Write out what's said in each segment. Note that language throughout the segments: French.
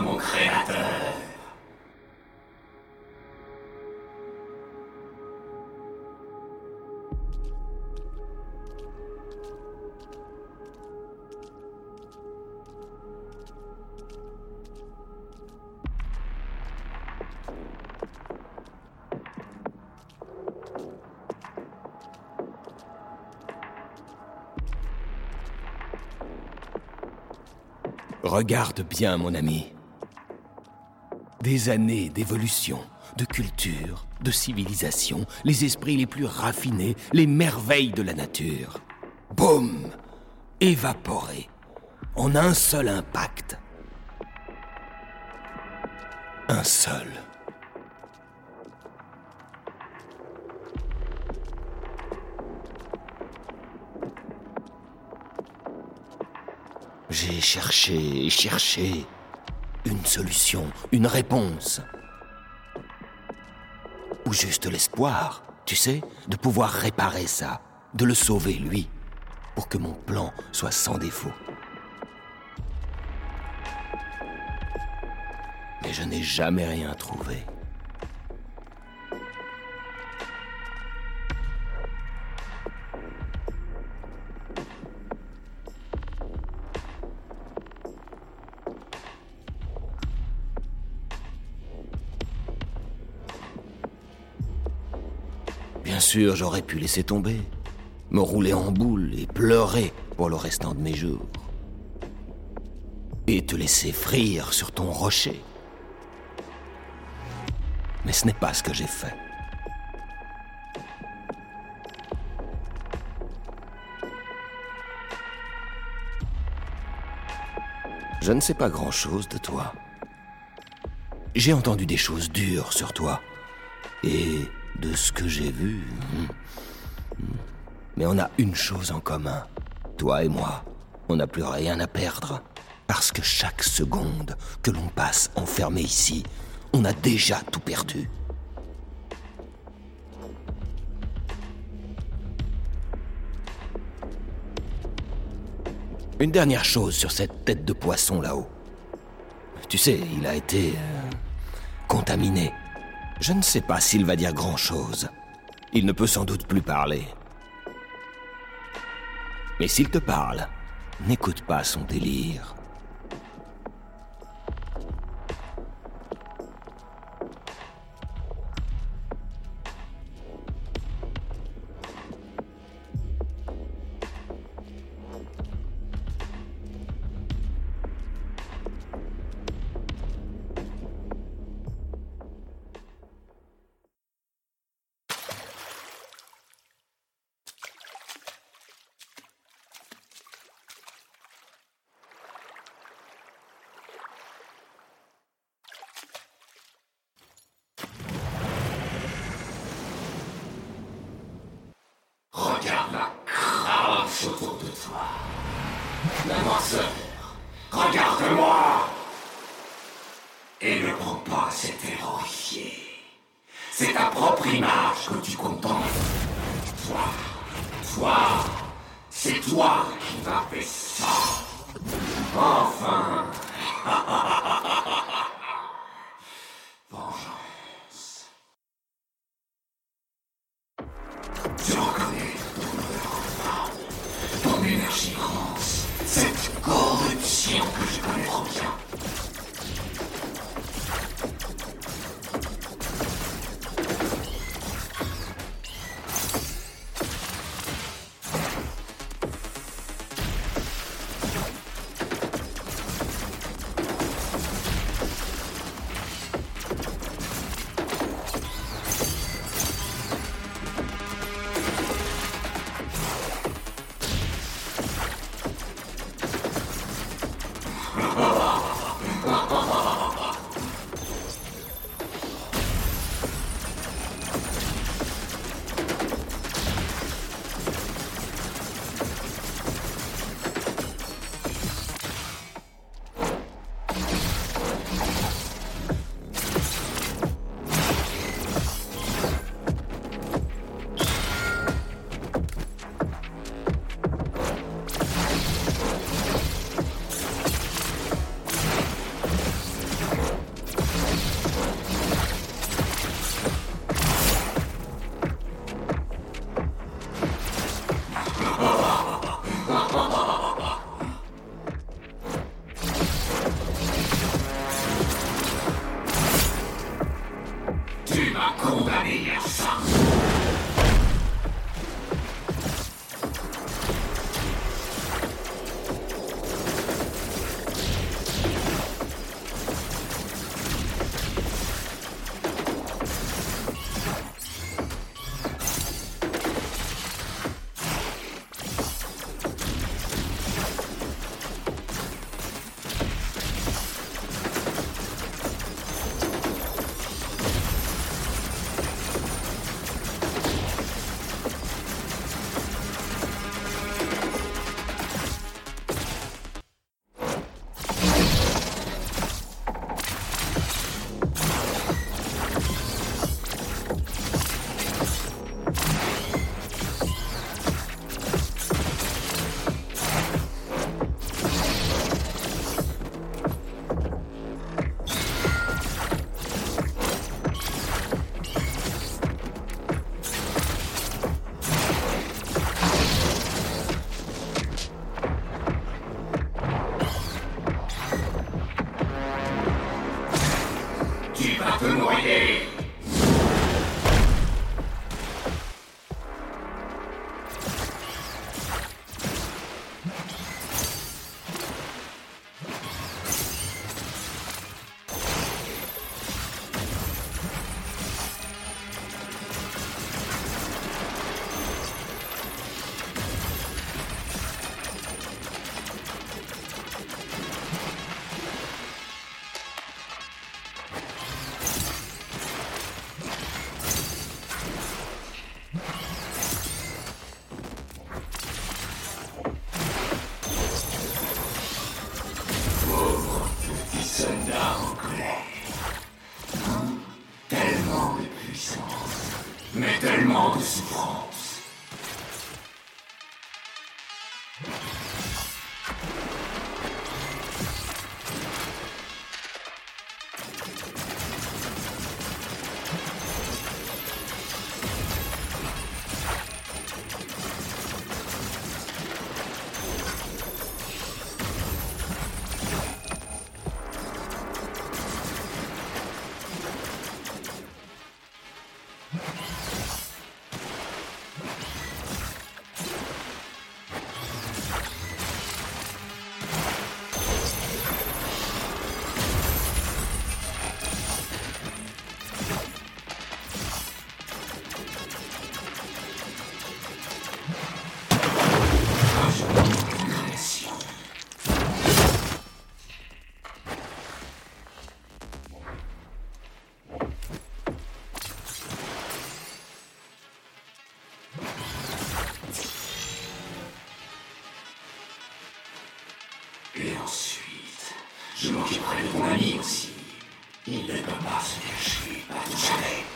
mon créateur. Regarde bien, mon ami. Des années d'évolution, de culture, de civilisation, les esprits les plus raffinés, les merveilles de la nature. Boum Évaporés. En un seul impact. Un seul. J'ai cherché et cherché une solution, une réponse. Ou juste l'espoir, tu sais, de pouvoir réparer ça, de le sauver lui, pour que mon plan soit sans défaut. Mais je n'ai jamais rien trouvé. Bien sûr, j'aurais pu laisser tomber, me rouler en boule et pleurer pour le restant de mes jours. Et te laisser frire sur ton rocher. Mais ce n'est pas ce que j'ai fait. Je ne sais pas grand-chose de toi. J'ai entendu des choses dures sur toi. Et de ce que j'ai vu... hmm. Mais on a une chose en commun. Toi et moi, on n'a plus rien à perdre. Parce que chaque seconde que l'on passe enfermé ici, on a déjà tout perdu. Une dernière chose sur cette tête de poisson là-haut. Tu sais, il a été euh, contaminé. Je ne sais pas s'il va dire grand-chose. Il ne peut sans doute plus parler. Mais s'il te parle, n'écoute pas son délire. Je m'occuperai de ton ami aussi. Il ne peut pas se cacher, pas tout jamais.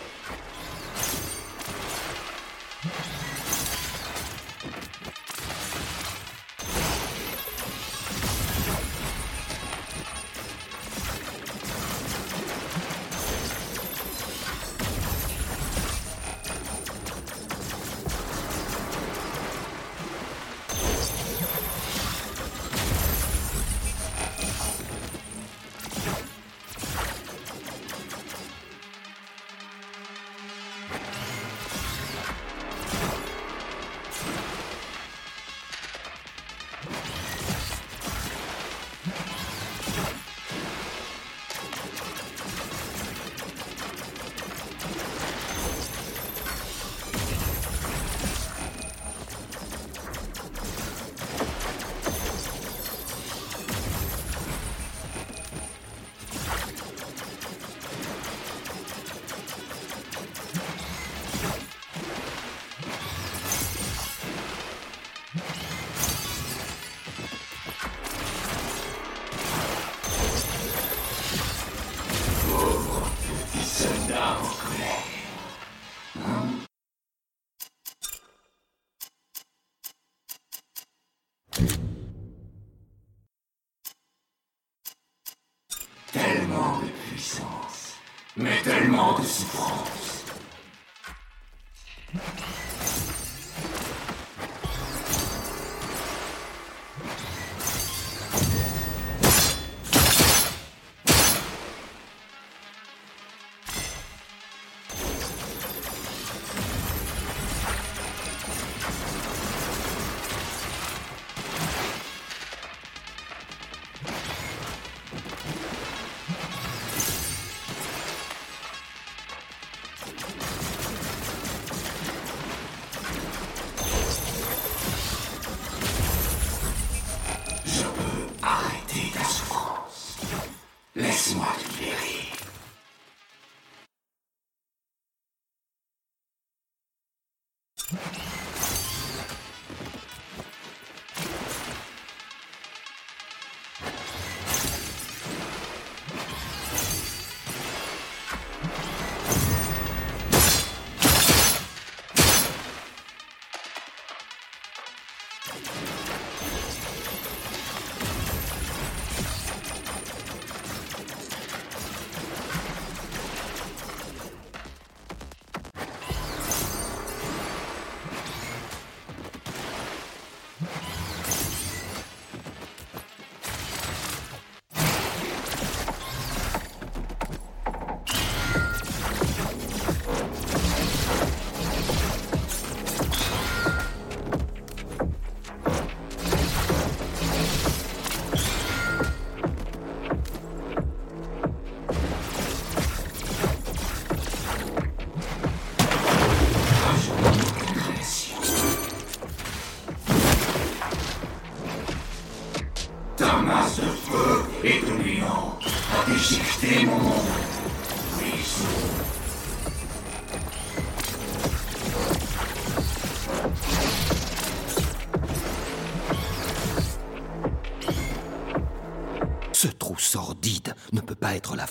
Mais tellement de souffrance.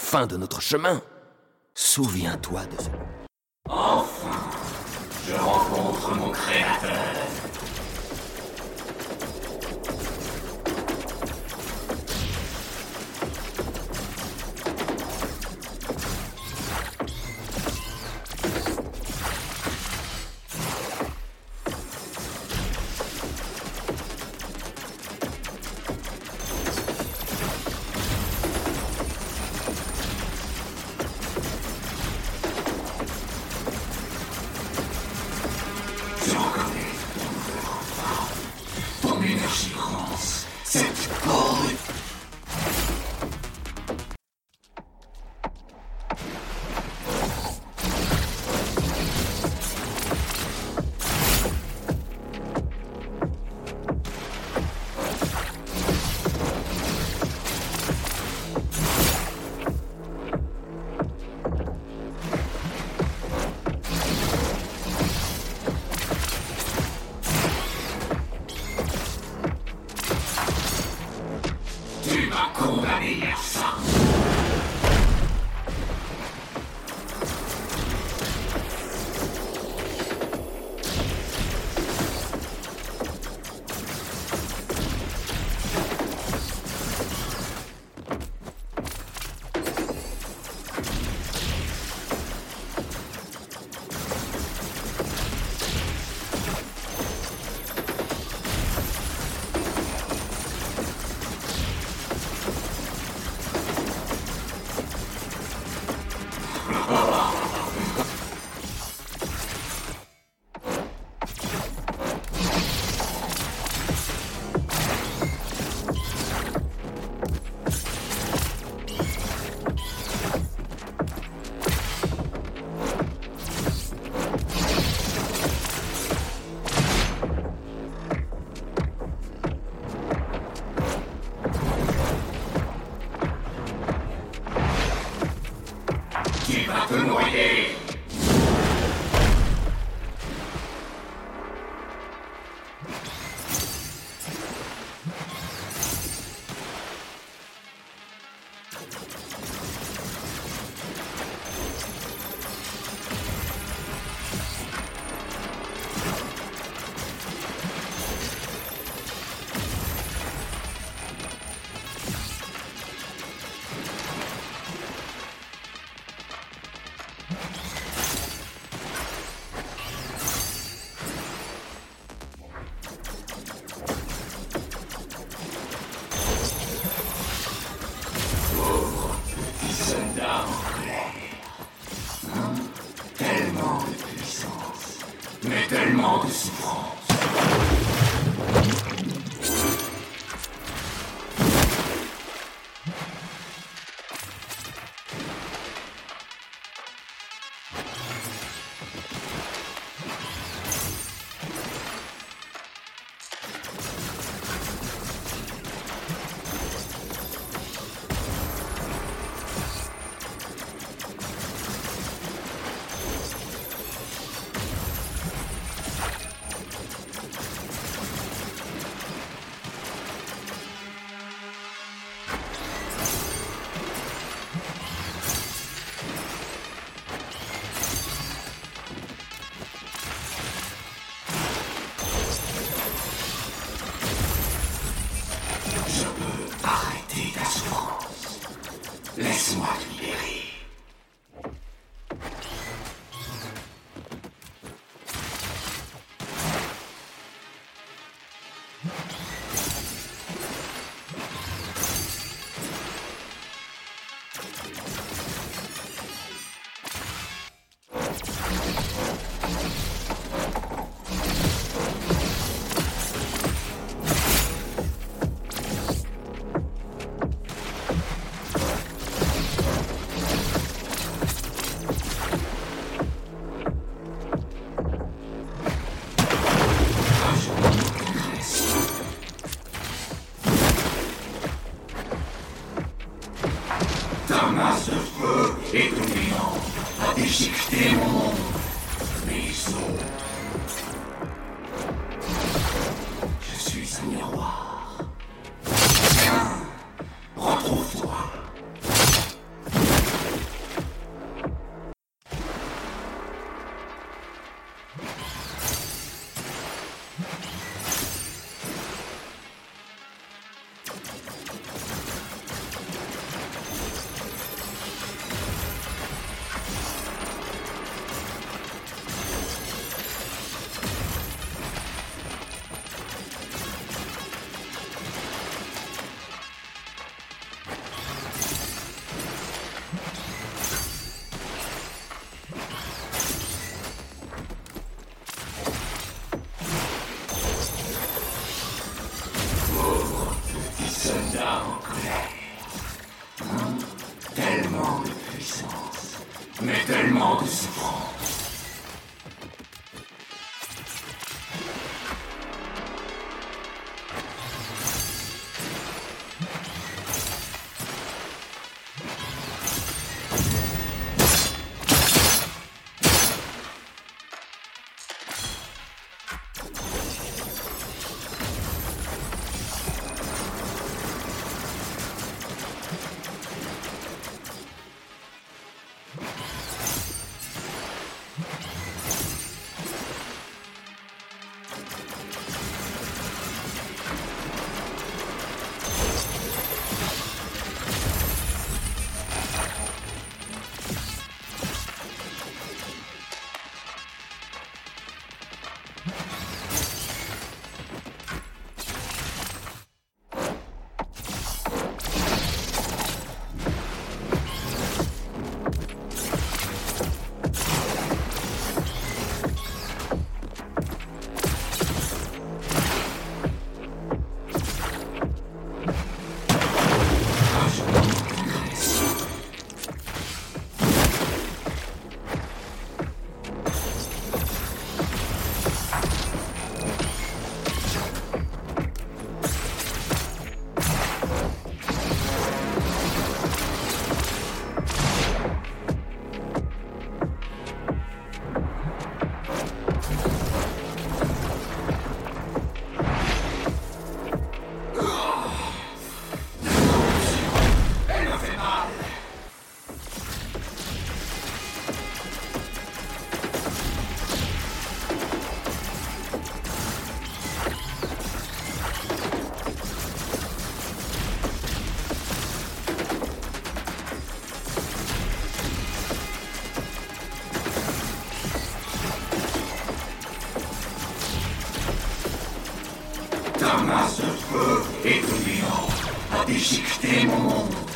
Fin de notre chemin. Souviens-toi de ce... Enfin, Je rencontre mon créateur. Feu et de néant a déchiqueté mon monde, mes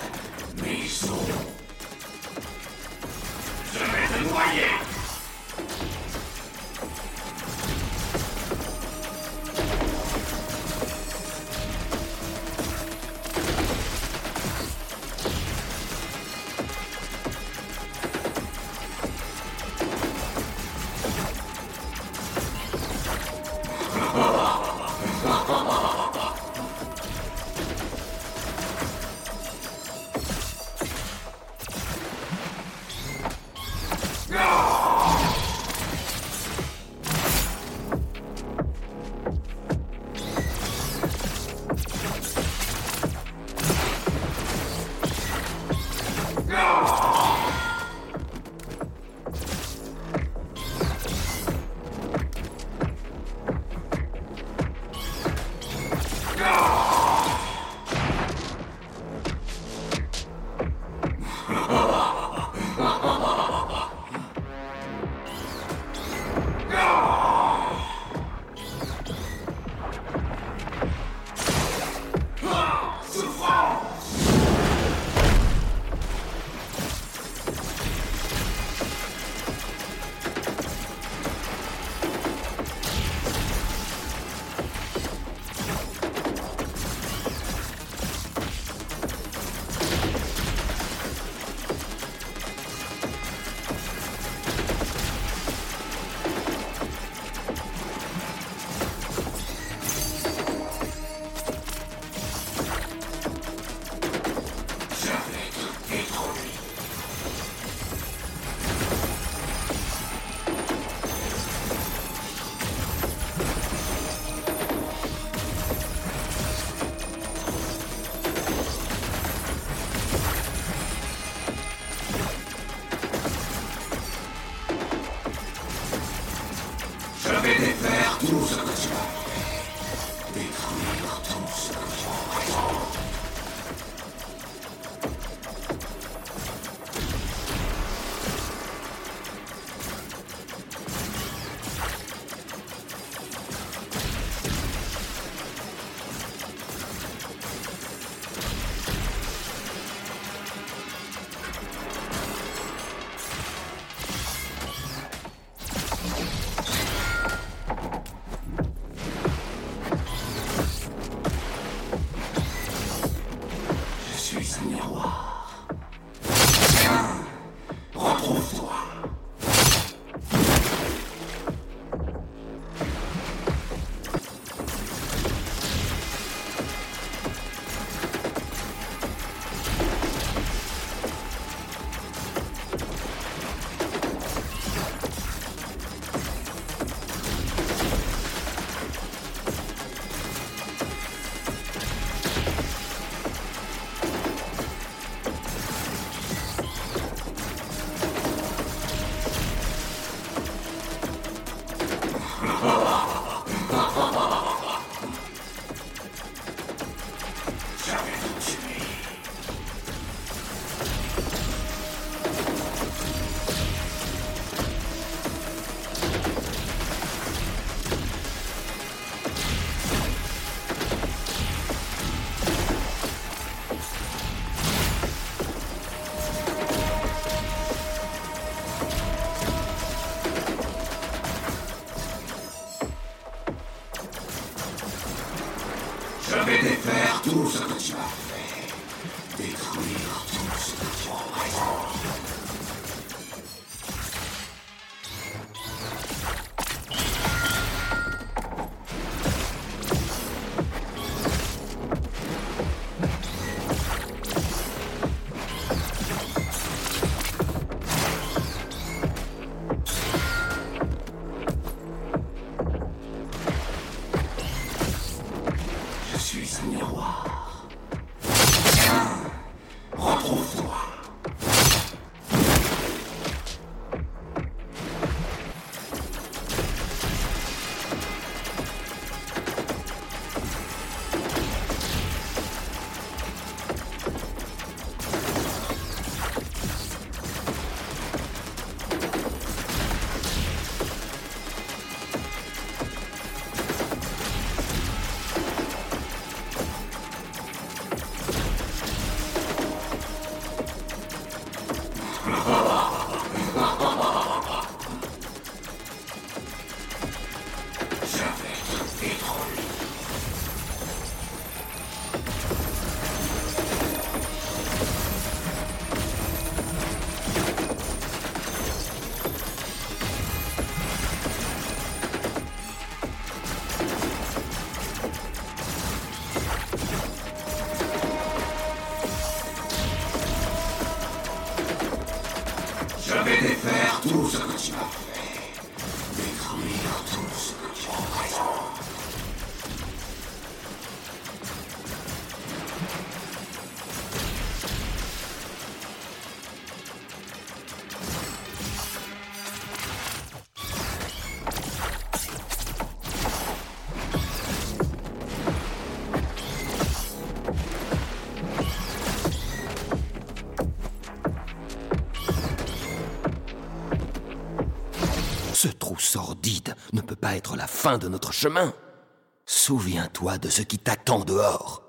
fin de notre chemin. Souviens-toi de ce qui t'attend dehors.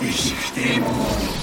A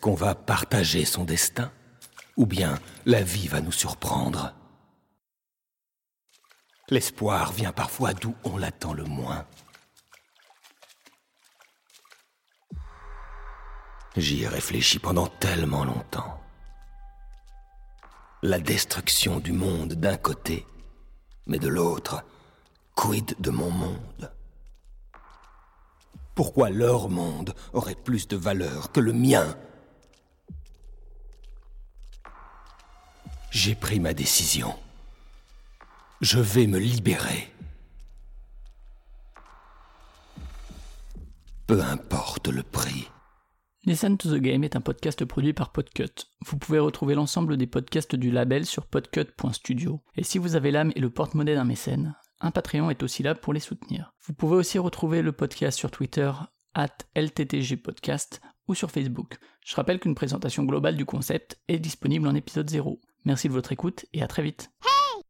Est-ce qu'on va partager son destin? Ou bien la vie va nous surprendre? L'espoir vient parfois d'où on l'attend le moins. J'y ai réfléchi pendant tellement longtemps. La destruction du monde d'un côté, mais de l'autre, quid de mon monde? Pourquoi leur monde aurait plus de valeur que le mien? J'ai pris ma décision. Je vais me libérer. Peu importe le prix. Listen to the Game est un podcast produit par Podcut. Vous pouvez retrouver l'ensemble des podcasts du label sur podcut.studio. Et si vous avez l'âme et le porte-monnaie d'un mécène, un Patreon est aussi là pour les soutenir. Vous pouvez aussi retrouver le podcast sur Twitter, at LTTGpodcast, ou sur Facebook. Je rappelle qu'une présentation globale du concept est disponible en épisode 0. Merci de votre écoute et à très vite. Hey!